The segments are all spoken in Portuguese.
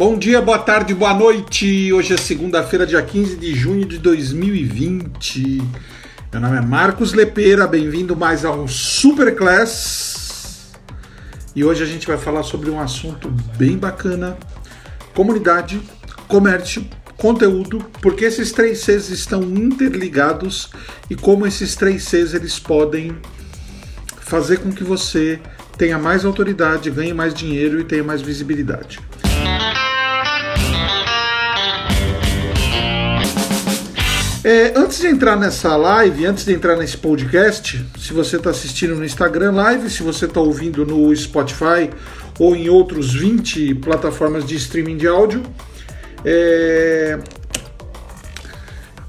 Bom dia, boa tarde, boa noite. Hoje é segunda-feira, dia 15 de junho de 2020. Meu nome é Marcos Lepeira, bem-vindo mais a um Superclass. E hoje a gente vai falar sobre um assunto bem bacana: comunidade, comércio, conteúdo, porque esses três Cs estão interligados e como esses três Cs eles podem fazer com que você tenha mais autoridade, ganhe mais dinheiro e tenha mais visibilidade. É, antes de entrar nessa live, antes de entrar nesse podcast, se você está assistindo no Instagram Live, se você está ouvindo no Spotify ou em outros 20 plataformas de streaming de áudio, é,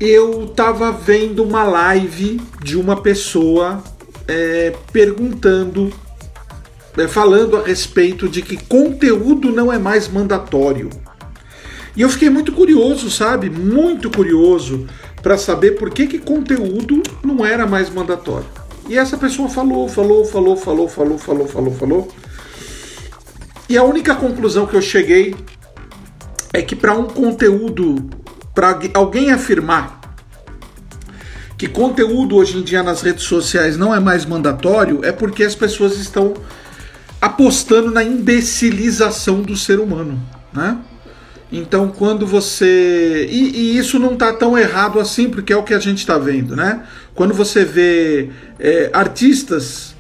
eu estava vendo uma live de uma pessoa é, perguntando, é, falando a respeito de que conteúdo não é mais mandatório. E eu fiquei muito curioso, sabe? Muito curioso para saber por que, que conteúdo não era mais mandatório. E essa pessoa falou, falou, falou, falou, falou, falou, falou, falou. E a única conclusão que eu cheguei é que para um conteúdo, para alguém afirmar que conteúdo hoje em dia nas redes sociais não é mais mandatório, é porque as pessoas estão apostando na imbecilização do ser humano, né? Então, quando você. E, e isso não está tão errado assim, porque é o que a gente está vendo, né? Quando você vê é, artistas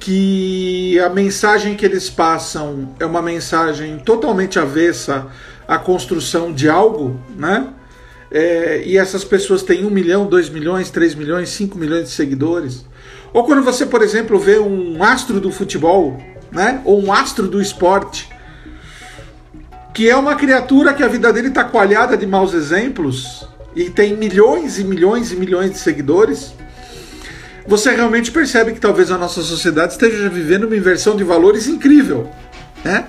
que a mensagem que eles passam é uma mensagem totalmente avessa à construção de algo, né? É, e essas pessoas têm um milhão, dois milhões, três milhões, cinco milhões de seguidores. Ou quando você, por exemplo, vê um astro do futebol, né? Ou um astro do esporte que é uma criatura que a vida dele está coalhada de maus exemplos e tem milhões e milhões e milhões de seguidores, você realmente percebe que talvez a nossa sociedade esteja vivendo uma inversão de valores incrível, né?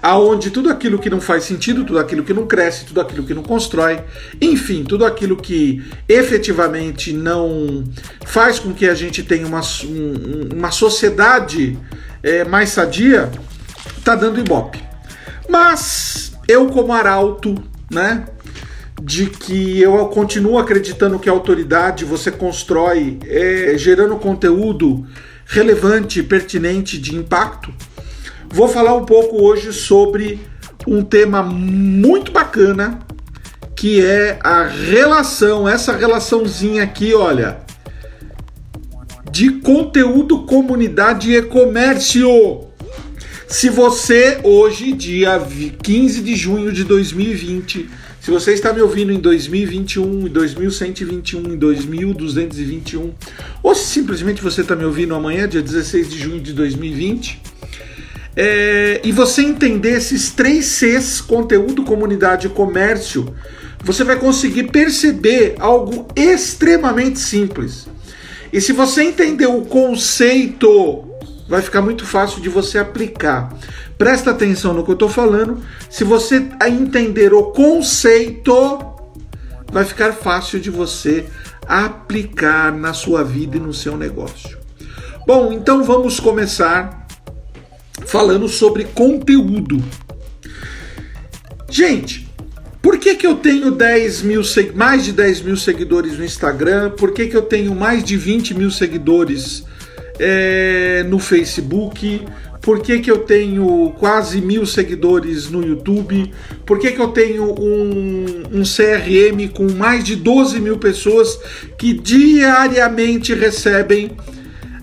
Aonde tudo aquilo que não faz sentido, tudo aquilo que não cresce, tudo aquilo que não constrói, enfim, tudo aquilo que efetivamente não faz com que a gente tenha uma, um, uma sociedade é, mais sadia, está dando ibope. Mas eu, como arauto, né? De que eu continuo acreditando que a autoridade você constrói é, gerando conteúdo relevante, pertinente, de impacto. Vou falar um pouco hoje sobre um tema muito bacana que é a relação, essa relaçãozinha aqui, olha, de conteúdo, comunidade e comércio. Se você, hoje, dia 15 de junho de 2020, se você está me ouvindo em 2021, em 2121, em 2221, ou se simplesmente você está me ouvindo amanhã, dia 16 de junho de 2020, é, e você entender esses três Cs, conteúdo, comunidade e comércio, você vai conseguir perceber algo extremamente simples. E se você entender o conceito vai ficar muito fácil de você aplicar. Presta atenção no que eu estou falando. Se você entender o conceito, vai ficar fácil de você aplicar na sua vida e no seu negócio. Bom, então vamos começar falando sobre conteúdo. Gente, por que, que eu tenho 10 mil, mais de 10 mil seguidores no Instagram? Por que, que eu tenho mais de 20 mil seguidores é, no Facebook? Por que, que eu tenho quase mil seguidores no YouTube? Por que, que eu tenho um, um CRM com mais de 12 mil pessoas que diariamente recebem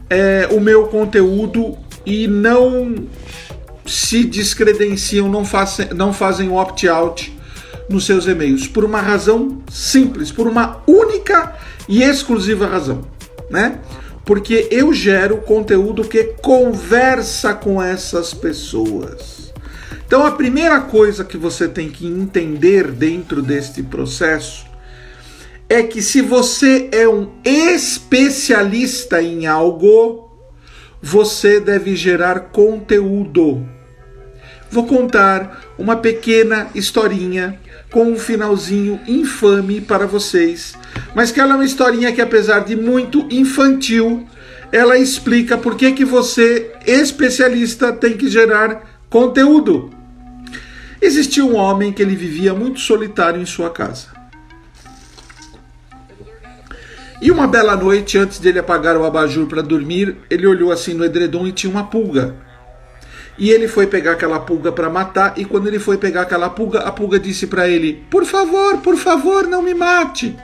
é, o meu conteúdo e não se descredenciam, não, fazem, não fazem opt-out nos seus e-mails? Por uma razão simples, por uma única e exclusiva razão, né? Porque eu gero conteúdo que conversa com essas pessoas. Então a primeira coisa que você tem que entender dentro deste processo é que se você é um especialista em algo, você deve gerar conteúdo. Vou contar uma pequena historinha com um finalzinho infame para vocês, mas que ela é uma historinha que apesar de muito infantil, ela explica por que que você, especialista, tem que gerar conteúdo. Existia um homem que ele vivia muito solitário em sua casa. E uma bela noite, antes dele apagar o abajur para dormir, ele olhou assim no edredom e tinha uma pulga. E ele foi pegar aquela pulga para matar, e quando ele foi pegar aquela pulga, a pulga disse para ele: Por favor, por favor, não me mate.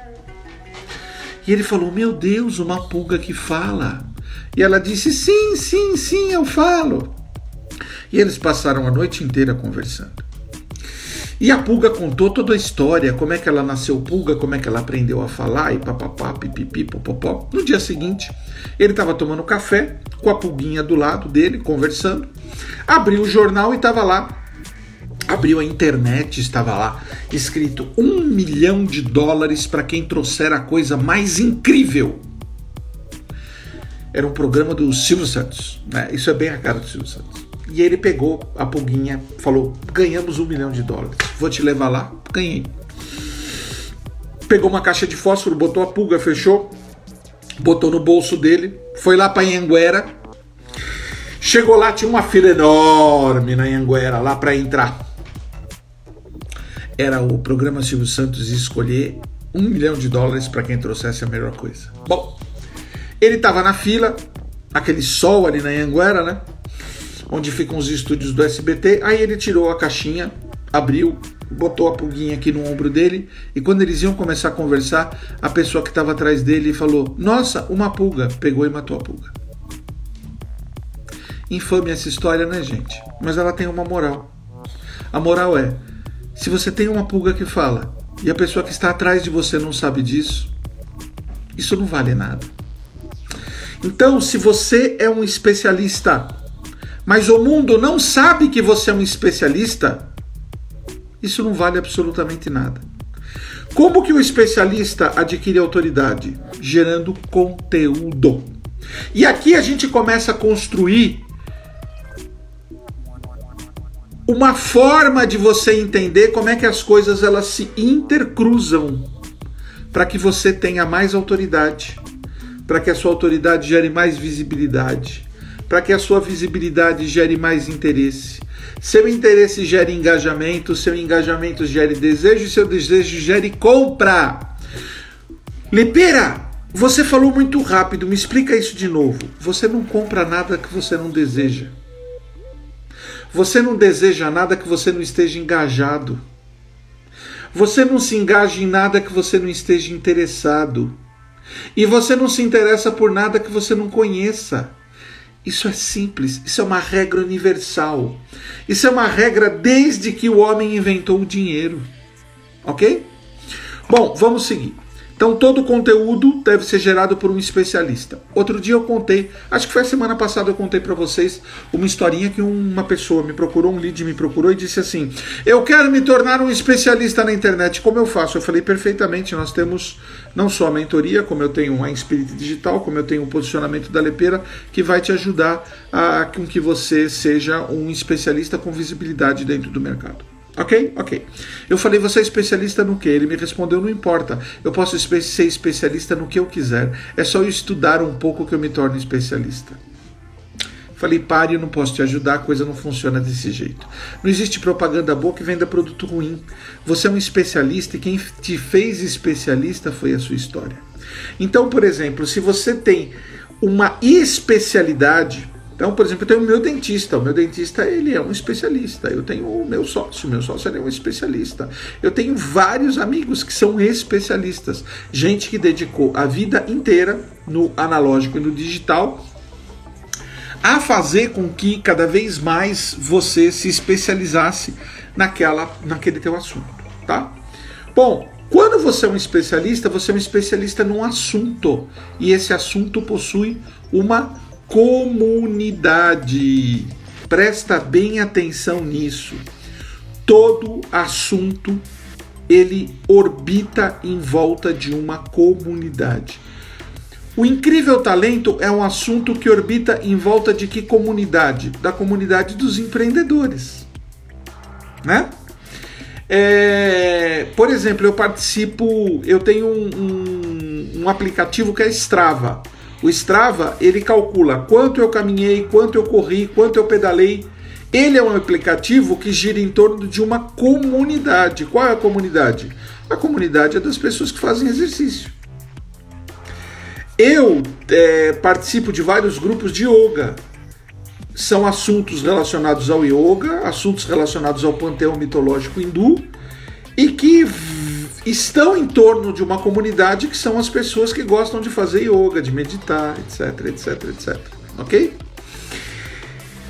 E ele falou: Meu Deus, uma pulga que fala. E ela disse: Sim, sim, sim, eu falo. E eles passaram a noite inteira conversando. E a pulga contou toda a história, como é que ela nasceu pulga, como é que ela aprendeu a falar e papapá, pipipi, popopó. No dia seguinte, ele estava tomando café com a pulguinha do lado dele, conversando. Abriu o jornal e estava lá. Abriu a internet, estava lá escrito um milhão de dólares para quem trouxer a coisa mais incrível. Era um programa do Silvio Santos. Né? Isso é bem a cara do Silvio Santos. E ele pegou a pulguinha, falou: ganhamos um milhão de dólares. Vou te levar lá. Ganhei. Pegou uma caixa de fósforo, botou a pulga, fechou, botou no bolso dele, foi lá para Anhanguera. Chegou lá, tinha uma fila enorme na Anhanguera lá para entrar. Era o programa Silvio Santos escolher um milhão de dólares para quem trouxesse a melhor coisa. Bom, ele estava na fila, aquele sol ali na Anhanguera, né? onde ficam os estúdios do SBT. Aí ele tirou a caixinha, abriu, botou a pulguinha aqui no ombro dele e quando eles iam começar a conversar, a pessoa que estava atrás dele falou: Nossa, uma pulga! Pegou e matou a pulga. Infame essa história, né, gente? Mas ela tem uma moral. A moral é: se você tem uma pulga que fala e a pessoa que está atrás de você não sabe disso, isso não vale nada. Então, se você é um especialista mas o mundo não sabe que você é um especialista, isso não vale absolutamente nada. Como que o especialista adquire autoridade? Gerando conteúdo. E aqui a gente começa a construir uma forma de você entender como é que as coisas elas se intercruzam para que você tenha mais autoridade, para que a sua autoridade gere mais visibilidade, para que a sua visibilidade gere mais interesse. Seu interesse gere engajamento, seu engajamento gere desejo, seu desejo gere compra. Lepera, você falou muito rápido, me explica isso de novo. Você não compra nada que você não deseja. Você não deseja nada que você não esteja engajado. Você não se engaja em nada que você não esteja interessado. E você não se interessa por nada que você não conheça. Isso é simples, isso é uma regra universal. Isso é uma regra desde que o homem inventou o dinheiro. Ok? Bom, vamos seguir. Então, todo conteúdo deve ser gerado por um especialista. Outro dia eu contei, acho que foi a semana passada eu contei para vocês uma historinha que uma pessoa me procurou, um lead me procurou e disse assim: Eu quero me tornar um especialista na internet. Como eu faço? Eu falei perfeitamente. Nós temos não só a mentoria, como eu tenho a Spirit Digital, como eu tenho o posicionamento da Lepeira, que vai te ajudar a com que você seja um especialista com visibilidade dentro do mercado. Ok? Ok. Eu falei, você é especialista no que? Ele me respondeu, não importa. Eu posso ser especialista no que eu quiser. É só eu estudar um pouco que eu me torno especialista. Falei, pare, eu não posso te ajudar, a coisa não funciona desse jeito. Não existe propaganda boa que venda produto ruim. Você é um especialista e quem te fez especialista foi a sua história. Então, por exemplo, se você tem uma especialidade, então, por exemplo, eu tenho o meu dentista. O meu dentista ele é um especialista. Eu tenho o meu sócio. O meu sócio é um especialista. Eu tenho vários amigos que são especialistas. Gente que dedicou a vida inteira no analógico e no digital a fazer com que cada vez mais você se especializasse naquela, naquele teu assunto, tá? Bom, quando você é um especialista, você é um especialista num assunto e esse assunto possui uma comunidade. Presta bem atenção nisso. Todo assunto ele orbita em volta de uma comunidade. O incrível talento é um assunto que orbita em volta de que comunidade? Da comunidade dos empreendedores, né? É, por exemplo, eu participo, eu tenho um, um, um aplicativo que é Strava. O Strava, ele calcula quanto eu caminhei, quanto eu corri, quanto eu pedalei Ele é um aplicativo que gira em torno de uma comunidade. Qual é a comunidade? A comunidade é das pessoas que fazem exercício. Eu é, participo de vários grupos de yoga. São assuntos relacionados ao yoga, assuntos relacionados ao panteão mitológico hindu e que estão em torno de uma comunidade que são as pessoas que gostam de fazer yoga, de meditar, etc, etc, etc. Ok?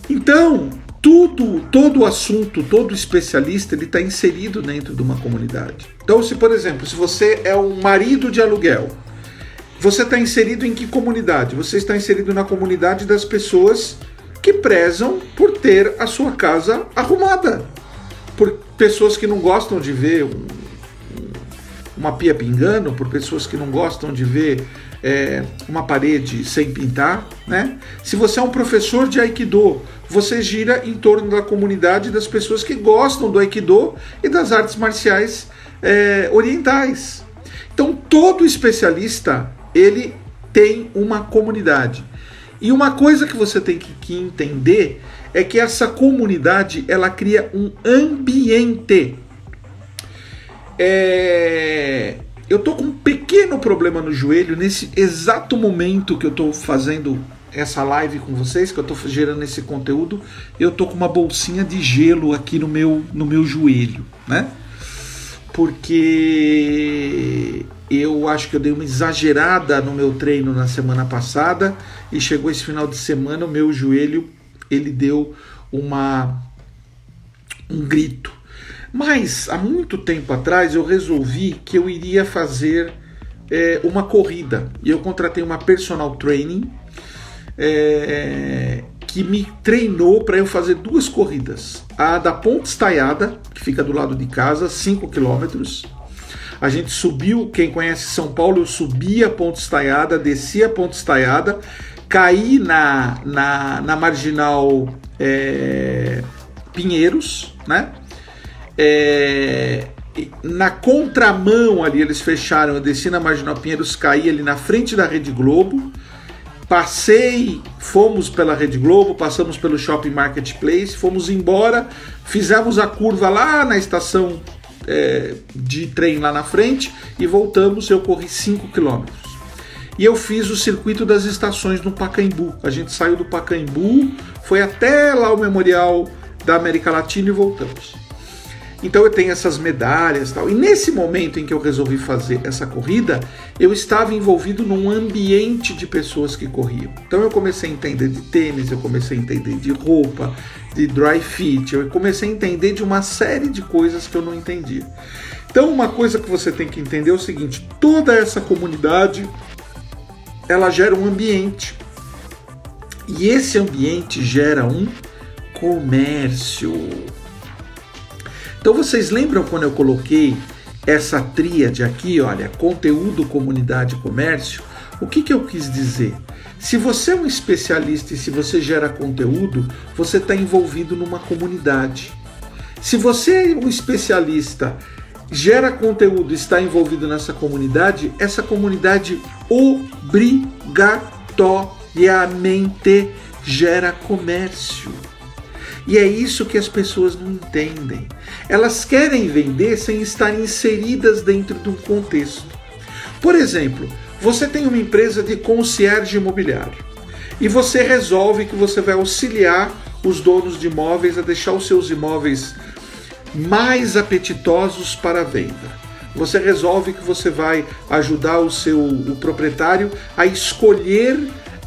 Então, tudo, todo assunto, todo especialista, ele está inserido dentro de uma comunidade. Então, se por exemplo, se você é um marido de aluguel, você está inserido em que comunidade? Você está inserido na comunidade das pessoas que prezam por ter a sua casa arrumada, por pessoas que não gostam de ver um, uma pia pingando, por pessoas que não gostam de ver é, uma parede sem pintar, né? Se você é um professor de Aikido, você gira em torno da comunidade das pessoas que gostam do Aikido e das artes marciais é, orientais. Então, todo especialista ele tem uma comunidade. E uma coisa que você tem que, que entender é que essa comunidade ela cria um ambiente. É, eu tô com um pequeno problema no joelho nesse exato momento que eu tô fazendo essa live com vocês, que eu tô gerando esse conteúdo, eu tô com uma bolsinha de gelo aqui no meu no meu joelho, né? Porque eu acho que eu dei uma exagerada no meu treino na semana passada e chegou esse final de semana o meu joelho ele deu uma um grito mas há muito tempo atrás eu resolvi que eu iria fazer é, uma corrida e eu contratei uma personal training é, que me treinou para eu fazer duas corridas. A da Ponte Estaiada, que fica do lado de casa, 5 quilômetros. A gente subiu, quem conhece São Paulo, eu subi a Ponte Estaiada, desci a Ponte Estaiada, caí na, na, na marginal é, Pinheiros, né? É, na contramão ali, eles fecharam, eu desci na Marginal Pinheiros, caí ali na frente da Rede Globo, passei, fomos pela Rede Globo, passamos pelo Shopping Marketplace, fomos embora, fizemos a curva lá na estação é, de trem lá na frente e voltamos, eu corri 5 quilômetros. E eu fiz o circuito das estações no Pacaembu. A gente saiu do Pacaembu, foi até lá o Memorial da América Latina e voltamos. Então eu tenho essas medalhas e tal. E nesse momento em que eu resolvi fazer essa corrida, eu estava envolvido num ambiente de pessoas que corriam. Então eu comecei a entender de tênis, eu comecei a entender de roupa, de dry fit, eu comecei a entender de uma série de coisas que eu não entendia. Então uma coisa que você tem que entender é o seguinte: toda essa comunidade ela gera um ambiente. E esse ambiente gera um comércio. Então vocês lembram quando eu coloquei essa tríade aqui, olha, conteúdo, comunidade, comércio? O que, que eu quis dizer? Se você é um especialista e se você gera conteúdo, você está envolvido numa comunidade. Se você é um especialista, gera conteúdo, está envolvido nessa comunidade, essa comunidade obrigatoriamente gera comércio. E é isso que as pessoas não entendem. Elas querem vender sem estar inseridas dentro de um contexto. Por exemplo, você tem uma empresa de concierge imobiliário e você resolve que você vai auxiliar os donos de imóveis a deixar os seus imóveis mais apetitosos para a venda. Você resolve que você vai ajudar o seu o proprietário a escolher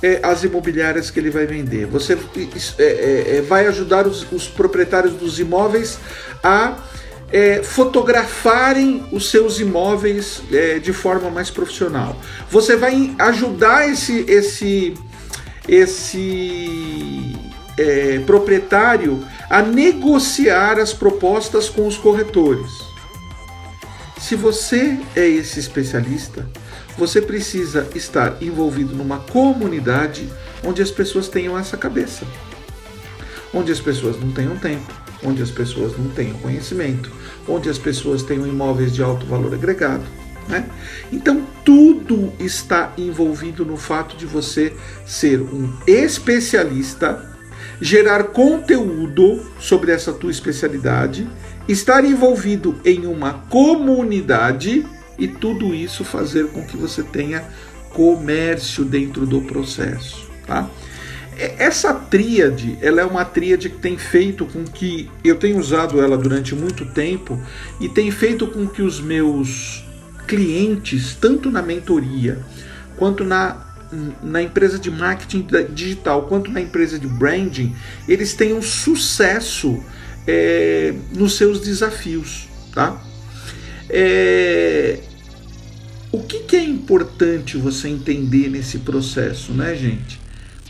é, as imobiliárias que ele vai vender. Você é, é, é, vai ajudar os, os, proprietários dos imóveis a é, fotografarem os seus imóveis é, de forma mais profissional. Você vai ajudar esse esse esse proprietário a negociar as propostas com os corretores. Se você é esse especialista, você precisa estar envolvido numa comunidade onde as pessoas tenham essa cabeça, onde as pessoas não tenham tempo, onde as pessoas não tenham conhecimento, onde as pessoas tenham imóveis de alto valor agregado. Né? Então, tudo está envolvido no fato de você ser um especialista gerar conteúdo sobre essa tua especialidade, estar envolvido em uma comunidade e tudo isso fazer com que você tenha comércio dentro do processo, tá? Essa tríade, ela é uma tríade que tem feito com que eu tenho usado ela durante muito tempo e tem feito com que os meus clientes, tanto na mentoria quanto na na empresa de marketing digital quanto na empresa de branding, eles tenham sucesso é, nos seus desafios, tá? É, o que, que é importante você entender nesse processo, né, gente?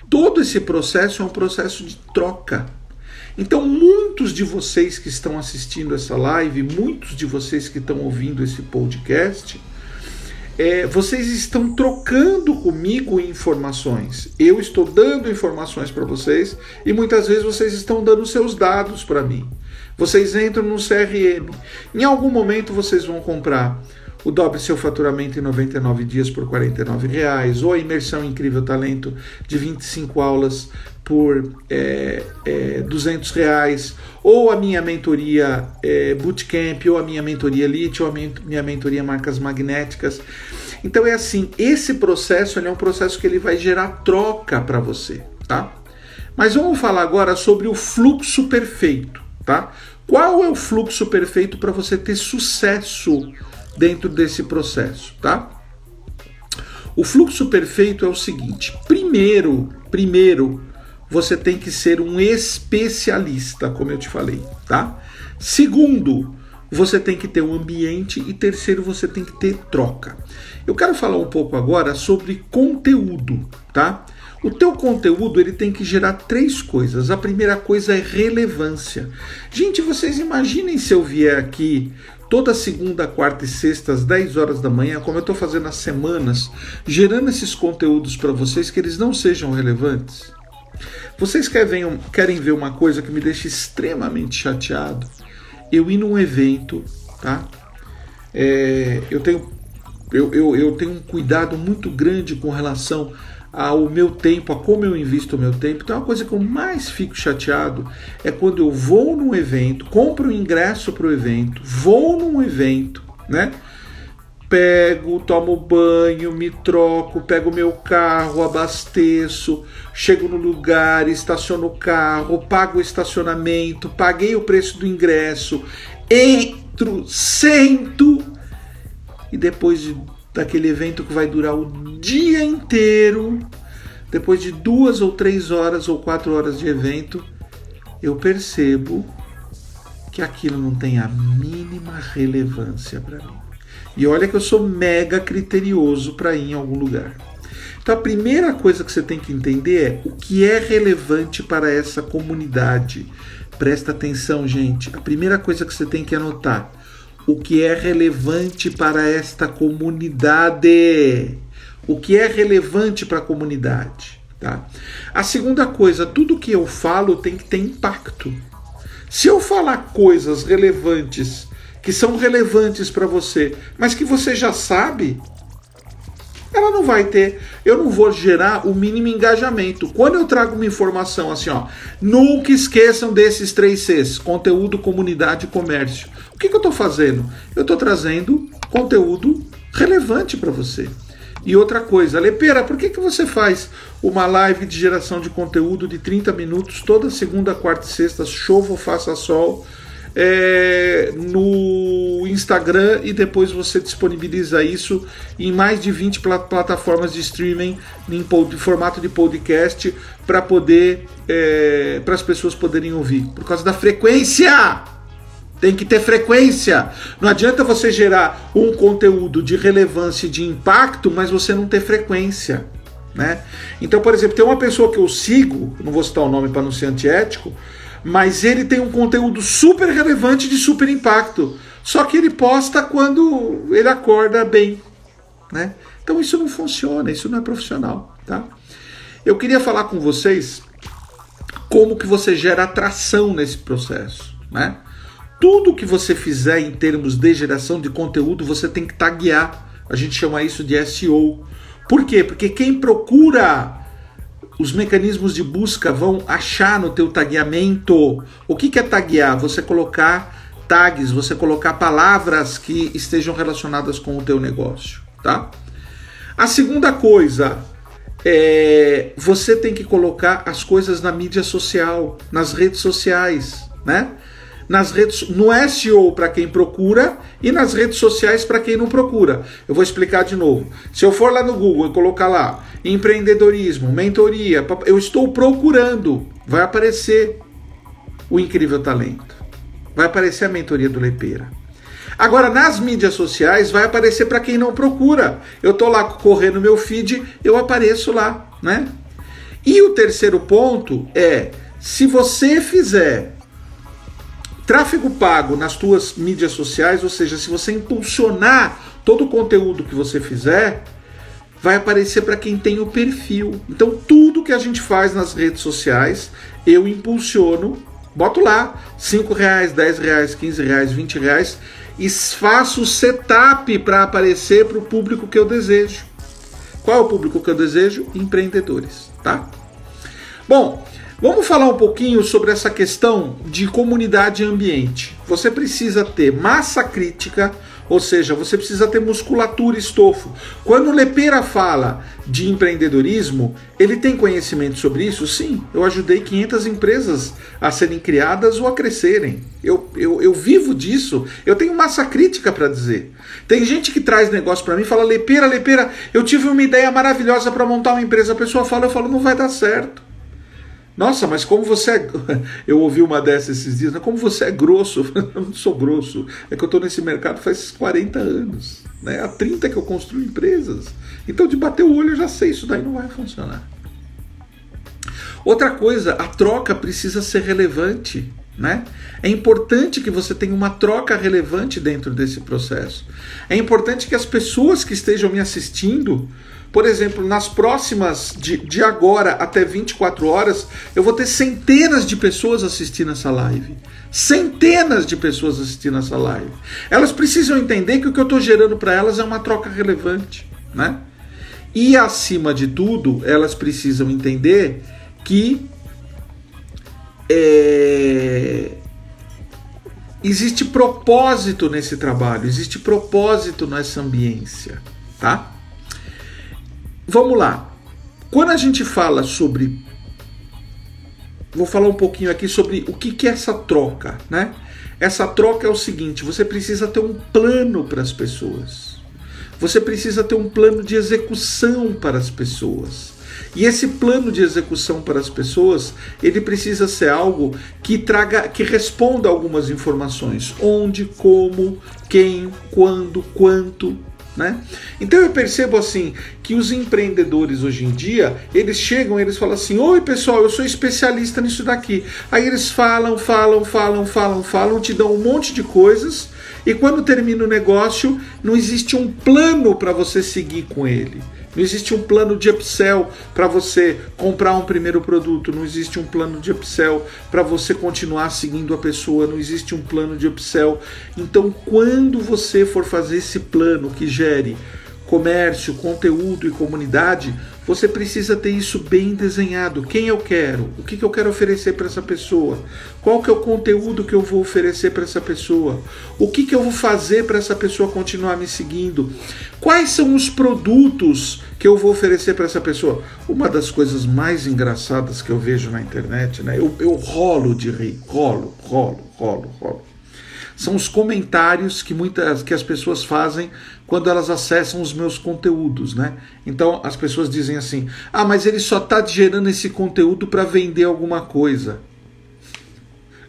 Todo esse processo é um processo de troca. Então, muitos de vocês que estão assistindo essa live, muitos de vocês que estão ouvindo esse podcast, é, vocês estão trocando comigo informações. Eu estou dando informações para vocês e muitas vezes vocês estão dando seus dados para mim. Vocês entram no CRM. Em algum momento vocês vão comprar o dobre seu faturamento em 99 dias por R$ reais, ou a imersão incrível talento de 25 aulas por é, é, 200 reais, ou a minha mentoria é, Bootcamp, ou a minha mentoria Elite, ou a minha mentoria Marcas Magnéticas. Então é assim, esse processo é um processo que ele vai gerar troca para você, tá? Mas vamos falar agora sobre o fluxo perfeito, tá? Qual é o fluxo perfeito para você ter sucesso dentro desse processo, tá? O fluxo perfeito é o seguinte: primeiro, primeiro, você tem que ser um especialista, como eu te falei, tá? Segundo, você tem que ter um ambiente e terceiro, você tem que ter troca. Eu quero falar um pouco agora sobre conteúdo, tá? O teu conteúdo ele tem que gerar três coisas. A primeira coisa é relevância. Gente, vocês imaginem se eu vier aqui toda segunda, quarta e sexta, às 10 horas da manhã, como eu estou fazendo as semanas, gerando esses conteúdos para vocês que eles não sejam relevantes? Vocês querem, ver uma coisa que me deixa extremamente chateado? Eu ir num evento, tá? É, eu, tenho, eu, eu, eu tenho um cuidado muito grande com relação ao meu tempo, a como eu invisto o meu tempo. Então, a coisa que eu mais fico chateado é quando eu vou num evento, compro um ingresso para o evento, vou num evento, né? Pego, tomo banho, me troco, pego meu carro, abasteço, chego no lugar, estaciono o carro, pago o estacionamento, paguei o preço do ingresso, entro, sento e depois de daquele evento que vai durar o dia inteiro, depois de duas ou três horas ou quatro horas de evento, eu percebo que aquilo não tem a mínima relevância para mim. E olha que eu sou mega criterioso para ir em algum lugar. Então a primeira coisa que você tem que entender é o que é relevante para essa comunidade. Presta atenção, gente. A primeira coisa que você tem que anotar o que é relevante para esta comunidade. O que é relevante para a comunidade. Tá? A segunda coisa, tudo que eu falo tem que ter impacto. Se eu falar coisas relevantes, que são relevantes para você, mas que você já sabe, ela não vai ter. Eu não vou gerar o mínimo engajamento. Quando eu trago uma informação assim, ó, nunca esqueçam desses três Cs: conteúdo, comunidade e comércio. O que, que eu estou fazendo? Eu estou trazendo conteúdo relevante para você. E outra coisa, Lepera, por que, que você faz uma live de geração de conteúdo de 30 minutos toda segunda, quarta e sexta, chova ou faça sol? É, no Instagram e depois você disponibiliza isso em mais de 20 plataformas de streaming em formato de podcast para poder é, para as pessoas poderem ouvir por causa da frequência tem que ter frequência. Não adianta você gerar um conteúdo de relevância e de impacto, mas você não ter frequência. Né? Então, por exemplo, tem uma pessoa que eu sigo, não vou citar o nome para não ser antiético, mas ele tem um conteúdo super relevante de super impacto. Só que ele posta quando ele acorda bem, né? Então isso não funciona, isso não é profissional, tá? Eu queria falar com vocês como que você gera atração nesse processo, né? Tudo que você fizer em termos de geração de conteúdo, você tem que taguear. A gente chama isso de SEO. Por quê? Porque quem procura os mecanismos de busca vão achar no teu tagueamento. O que, é taguear? Você colocar tags, você colocar palavras que estejam relacionadas com o teu negócio, tá? A segunda coisa é você tem que colocar as coisas na mídia social, nas redes sociais, né? Nas redes, no SEO para quem procura e nas redes sociais para quem não procura. Eu vou explicar de novo. Se eu for lá no Google e colocar lá empreendedorismo, mentoria, eu estou procurando, vai aparecer o incrível talento. Vai aparecer a mentoria do Lepeira. Agora, nas mídias sociais, vai aparecer para quem não procura. Eu estou lá correndo meu feed, eu apareço lá, né? E o terceiro ponto é: se você fizer Tráfego pago nas tuas mídias sociais, ou seja, se você impulsionar todo o conteúdo que você fizer, vai aparecer para quem tem o perfil. Então, tudo que a gente faz nas redes sociais, eu impulsiono, boto lá 5 reais, 10 reais, 15 reais, 20 reais e faço o setup para aparecer para o público que eu desejo. Qual é o público que eu desejo? Empreendedores, tá? Bom, Vamos falar um pouquinho sobre essa questão de comunidade e ambiente. Você precisa ter massa crítica, ou seja, você precisa ter musculatura estofo. Quando o Lepeira fala de empreendedorismo, ele tem conhecimento sobre isso? Sim, eu ajudei 500 empresas a serem criadas ou a crescerem. Eu, eu, eu vivo disso, eu tenho massa crítica para dizer. Tem gente que traz negócio para mim e fala: Lepeira, Lepeira, eu tive uma ideia maravilhosa para montar uma empresa. A pessoa fala, eu falo, não vai dar certo. Nossa, mas como você é. Eu ouvi uma dessas esses dias, né? como você é grosso. Eu não sou grosso. É que eu estou nesse mercado faz 40 anos. Né? Há 30 que eu construo empresas. Então, de bater o olho, eu já sei, isso daí não vai funcionar. Outra coisa, a troca precisa ser relevante. Né? É importante que você tenha uma troca relevante dentro desse processo. É importante que as pessoas que estejam me assistindo por exemplo, nas próximas, de, de agora até 24 horas, eu vou ter centenas de pessoas assistindo essa live. Centenas de pessoas assistindo essa live. Elas precisam entender que o que eu estou gerando para elas é uma troca relevante. Né? E acima de tudo, elas precisam entender que é, existe propósito nesse trabalho, existe propósito nessa ambiência, tá? Vamos lá. Quando a gente fala sobre. Vou falar um pouquinho aqui sobre o que, que é essa troca, né? Essa troca é o seguinte: você precisa ter um plano para as pessoas. Você precisa ter um plano de execução para as pessoas. E esse plano de execução para as pessoas, ele precisa ser algo que traga, que responda algumas informações: onde, como, quem, quando, quanto, né? Então eu percebo assim que os empreendedores hoje em dia eles chegam, eles falam assim: Oi pessoal, eu sou especialista nisso daqui. Aí eles falam, falam, falam, falam, falam, te dão um monte de coisas e quando termina o negócio não existe um plano para você seguir com ele. Não existe um plano de upsell para você comprar um primeiro produto, não existe um plano de upsell para você continuar seguindo a pessoa, não existe um plano de upsell. Então, quando você for fazer esse plano que gere comércio, conteúdo e comunidade, você precisa ter isso bem desenhado. Quem eu quero? O que, eu quero oferecer para essa pessoa? Qual que é o conteúdo que eu vou oferecer para essa pessoa? O que, que eu vou fazer para essa pessoa continuar me seguindo? Quais são os produtos que eu vou oferecer para essa pessoa? Uma das coisas mais engraçadas que eu vejo na internet, né? Eu, eu rolo de rir, rolo, rolo, rolo, rolo são os comentários que muitas que as pessoas fazem quando elas acessam os meus conteúdos, né? Então as pessoas dizem assim: "Ah, mas ele só está gerando esse conteúdo para vender alguma coisa".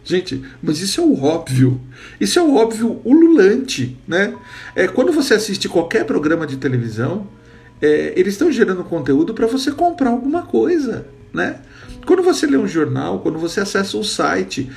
Gente, mas isso é o óbvio. Isso é o óbvio ululante, né? É, quando você assiste qualquer programa de televisão, é, eles estão gerando conteúdo para você comprar alguma coisa, né? Quando você lê um jornal, quando você acessa o site,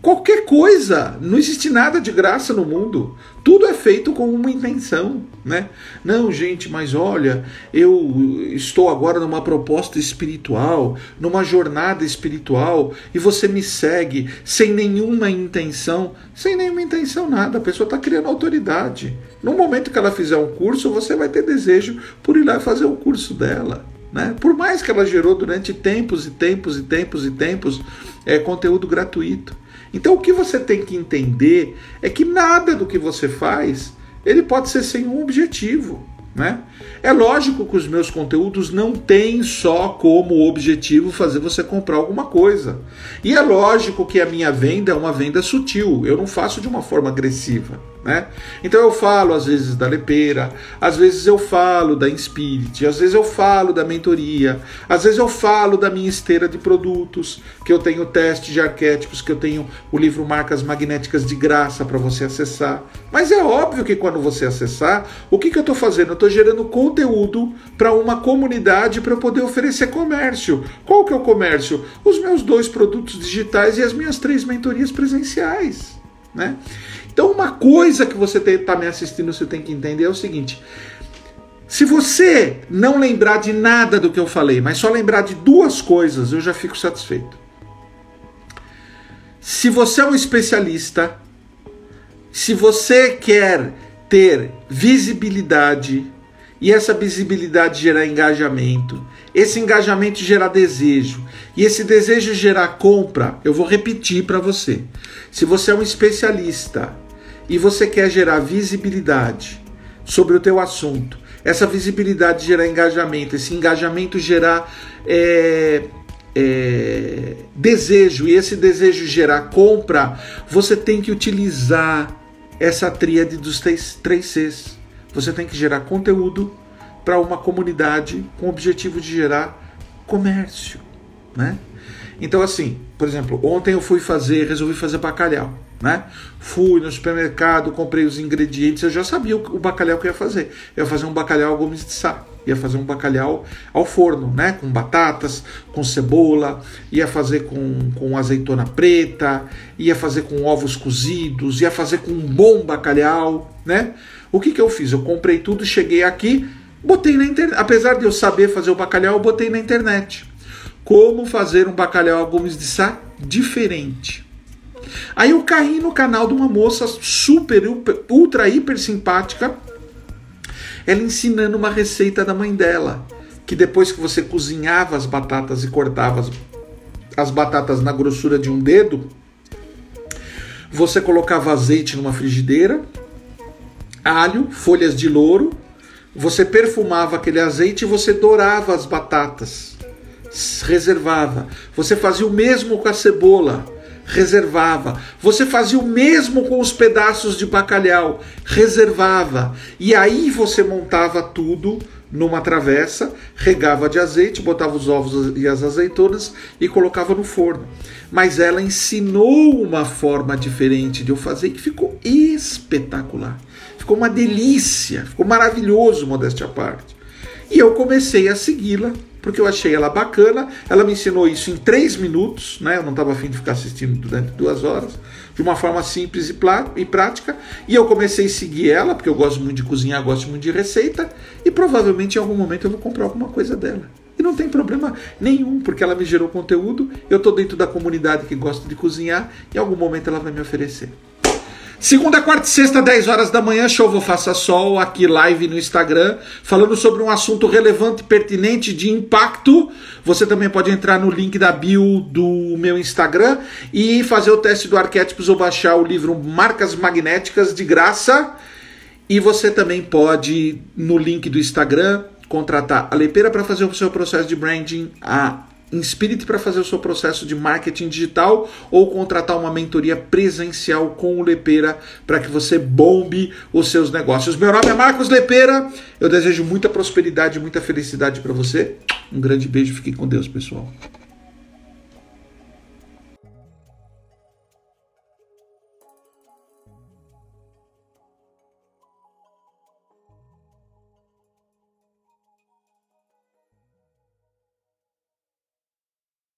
Qualquer coisa, não existe nada de graça no mundo. Tudo é feito com uma intenção, né? Não, gente, mas olha, eu estou agora numa proposta espiritual, numa jornada espiritual, e você me segue sem nenhuma intenção, sem nenhuma intenção nada. A pessoa está criando autoridade. No momento que ela fizer um curso, você vai ter desejo por ir lá fazer o curso dela, Né? Por mais que ela gerou durante tempos e tempos e tempos e tempos é, conteúdo gratuito. Então o que você tem que entender é que nada do que você faz ele pode ser sem um objetivo. Né? É lógico que os meus conteúdos não têm só como objetivo fazer você comprar alguma coisa. E é lógico que a minha venda é uma venda sutil, eu não faço de uma forma agressiva. Né? Então eu falo às vezes da lepeira, às vezes eu falo da Inspirit, às vezes eu falo da mentoria, às vezes eu falo da minha esteira de produtos, que eu tenho teste de arquétipos, que eu tenho o livro Marcas Magnéticas de graça para você acessar. Mas é óbvio que quando você acessar, o que, que eu estou fazendo? Eu estou gerando conteúdo para uma comunidade para poder oferecer comércio. Qual que é o comércio? Os meus dois produtos digitais e as minhas três mentorias presenciais. Né? Então, uma coisa que você está me assistindo, você tem que entender é o seguinte: se você não lembrar de nada do que eu falei, mas só lembrar de duas coisas, eu já fico satisfeito. Se você é um especialista, se você quer ter visibilidade e essa visibilidade gerar engajamento, esse engajamento gerar desejo e esse desejo gerar compra, eu vou repetir para você. Se você é um especialista e você quer gerar visibilidade sobre o teu assunto, essa visibilidade gerar engajamento, esse engajamento gerar é, é, desejo e esse desejo gerar compra, você tem que utilizar essa tríade dos três, três Cs. Você tem que gerar conteúdo para uma comunidade com o objetivo de gerar comércio, né? Então assim, por exemplo, ontem eu fui fazer, resolvi fazer bacalhau né? Fui no supermercado, comprei os ingredientes, eu já sabia o bacalhau que eu ia fazer. Eu ia fazer um bacalhau gomes de sá, ia fazer um bacalhau ao forno, né? Com batatas, com cebola, ia fazer com, com azeitona preta, ia fazer com ovos cozidos, ia fazer com um bom bacalhau, né? O que que eu fiz? Eu comprei tudo, cheguei aqui, botei na internet. Apesar de eu saber fazer o bacalhau, eu botei na internet. Como fazer um bacalhau a de sá diferente. Aí eu caí no canal de uma moça super, ultra, hiper simpática, ela ensinando uma receita da mãe dela, que depois que você cozinhava as batatas e cortava as, as batatas na grossura de um dedo, você colocava azeite numa frigideira, alho, folhas de louro, você perfumava aquele azeite e você dourava as batatas, reservava. Você fazia o mesmo com a cebola reservava. Você fazia o mesmo com os pedaços de bacalhau, reservava. E aí você montava tudo numa travessa, regava de azeite, botava os ovos e as azeitonas e colocava no forno. Mas ela ensinou uma forma diferente de eu fazer que ficou espetacular. Ficou uma delícia, ficou maravilhoso, modéstia à parte. E eu comecei a segui-la porque eu achei ela bacana. Ela me ensinou isso em três minutos, né? Eu não estava afim de ficar assistindo durante duas horas, de uma forma simples e, e prática. E eu comecei a seguir ela, porque eu gosto muito de cozinhar, gosto muito de receita, e provavelmente em algum momento eu vou comprar alguma coisa dela. E não tem problema nenhum, porque ela me gerou conteúdo, eu estou dentro da comunidade que gosta de cozinhar, e em algum momento ela vai me oferecer. Segunda, quarta e sexta, 10 horas da manhã, Chovo Faça Sol, aqui live no Instagram, falando sobre um assunto relevante, pertinente, de impacto. Você também pode entrar no link da bio do meu Instagram e fazer o teste do Arquétipos ou baixar o livro Marcas Magnéticas de graça. E você também pode, no link do Instagram, contratar a Lepeira para fazer o seu processo de branding, a Inspire-te para fazer o seu processo de marketing digital ou contratar uma mentoria presencial com o Lepeira para que você bombe os seus negócios. Meu nome é Marcos Lepeira. Eu desejo muita prosperidade, muita felicidade para você. Um grande beijo, fique com Deus, pessoal.